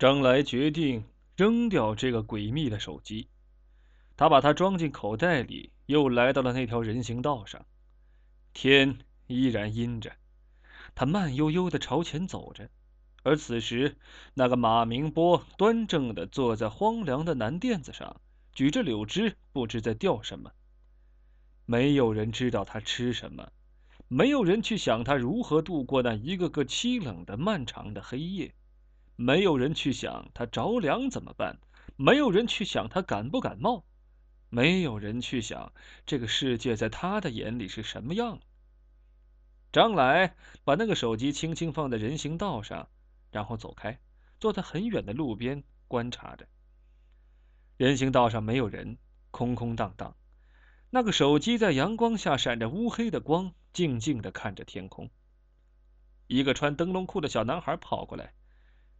张来决定扔掉这个诡秘的手机，他把它装进口袋里，又来到了那条人行道上。天依然阴着，他慢悠悠的朝前走着。而此时，那个马明波端正的坐在荒凉的南垫子上，举着柳枝，不知在钓什么。没有人知道他吃什么，没有人去想他如何度过那一个个凄冷的漫长的黑夜，没有人去想他着凉怎么办，没有人去想他感不感冒，没有人去想这个世界在他的眼里是什么样。张来把那个手机轻轻放在人行道上。然后走开，坐在很远的路边观察着。人行道上没有人，空空荡荡。那个手机在阳光下闪着乌黑的光，静静的看着天空。一个穿灯笼裤的小男孩跑过来，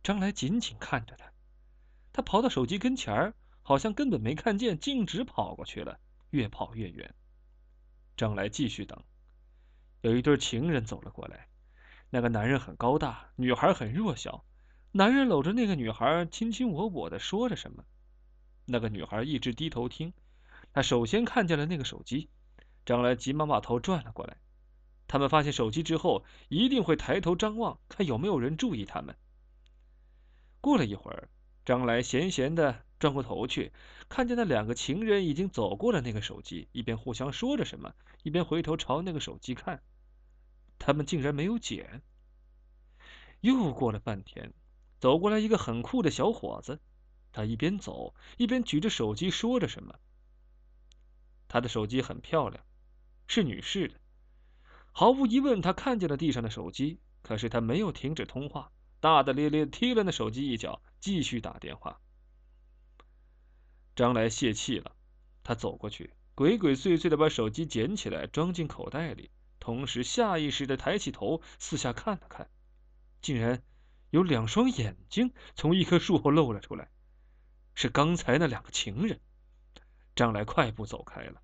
张来紧紧看着他。他跑到手机跟前儿，好像根本没看见，径直跑过去了，越跑越远。张来继续等，有一对情人走了过来。那个男人很高大，女孩很弱小。男人搂着那个女孩，卿卿我我的说着什么。那个女孩一直低头听。她首先看见了那个手机，张来急忙把头转了过来。他们发现手机之后，一定会抬头张望，看有没有人注意他们。过了一会儿，张来闲闲的转过头去，看见那两个情人已经走过了那个手机，一边互相说着什么，一边回头朝那个手机看。他们竟然没有捡。又过了半天，走过来一个很酷的小伙子，他一边走一边举着手机说着什么。他的手机很漂亮，是女士的。毫无疑问，他看见了地上的手机，可是他没有停止通话，大大咧咧踢了那手机一脚，继续打电话。张来泄气了，他走过去，鬼鬼祟祟的把手机捡起来，装进口袋里。同时，下意识的抬起头，四下看了看，竟然有两双眼睛从一棵树后露了出来，是刚才那两个情人。张来快步走开了。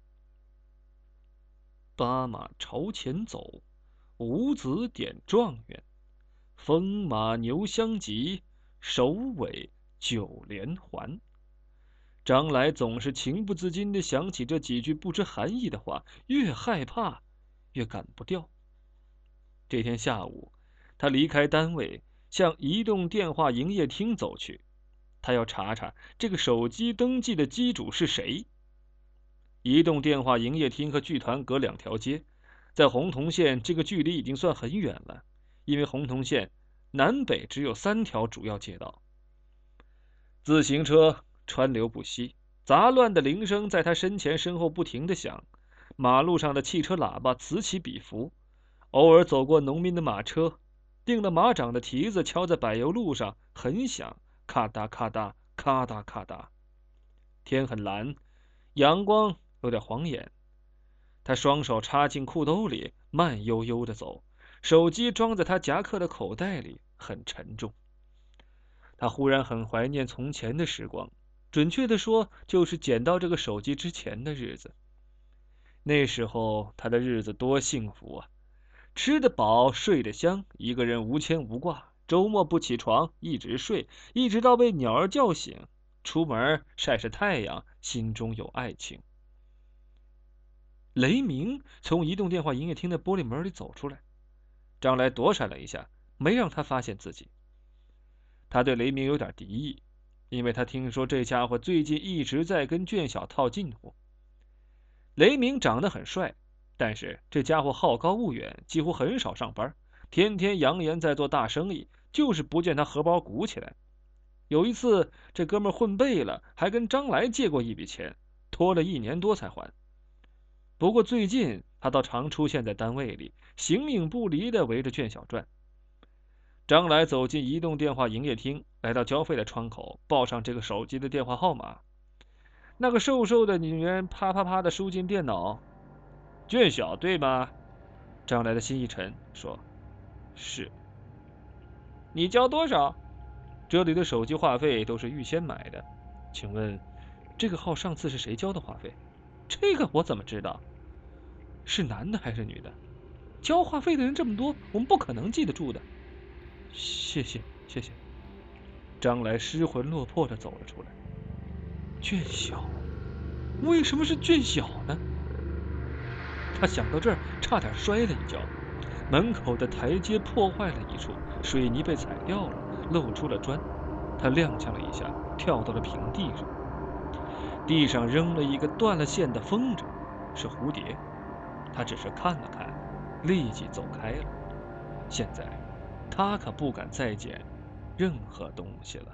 八马朝前走，五子点状元，风马牛相及，首尾九连环。张来总是情不自禁的想起这几句不知含义的话，越害怕。越赶不掉。这天下午，他离开单位，向移动电话营业厅走去。他要查查这个手机登记的机主是谁。移动电话营业厅和剧团隔两条街，在洪洞县，这个距离已经算很远了，因为洪洞县南北只有三条主要街道。自行车川流不息，杂乱的铃声在他身前身后不停的响。马路上的汽车喇叭此起彼伏，偶尔走过农民的马车，钉了马掌的蹄子敲在柏油路上，很响，咔嗒咔嗒，咔嗒咔嗒。天很蓝，阳光有点晃眼。他双手插进裤兜里，慢悠悠的走，手机装在他夹克的口袋里，很沉重。他忽然很怀念从前的时光，准确的说，就是捡到这个手机之前的日子。那时候他的日子多幸福啊！吃得饱，睡得香，一个人无牵无挂。周末不起床，一直睡，一直到被鸟儿叫醒。出门晒晒太阳，心中有爱情。雷鸣从移动电话营业厅的玻璃门里走出来，张来躲闪了一下，没让他发现自己。他对雷鸣有点敌意，因为他听说这家伙最近一直在跟卷小套近乎。雷鸣长得很帅，但是这家伙好高骛远，几乎很少上班，天天扬言在做大生意，就是不见他荷包鼓起来。有一次，这哥们混背了，还跟张来借过一笔钱，拖了一年多才还。不过最近他倒常出现在单位里，形影不离的围着卷小转。张来走进移动电话营业厅，来到交费的窗口，报上这个手机的电话号码。那个瘦瘦的女人啪啪啪的输进电脑，卷小对吗？张来的心一沉，说：“是。”你交多少？这里的手机话费都是预先买的，请问这个号上次是谁交的话费？这个我怎么知道？是男的还是女的？交话费的人这么多，我们不可能记得住的。谢谢，谢谢。张来失魂落魄的走了出来。俊晓，为什么是俊晓呢？他想到这儿，差点摔了一跤。门口的台阶破坏了一处，水泥被踩掉了，露出了砖。他踉跄了一下，跳到了平地上。地上扔了一个断了线的风筝，是蝴蝶。他只是看了看，立即走开了。现在，他可不敢再捡任何东西了。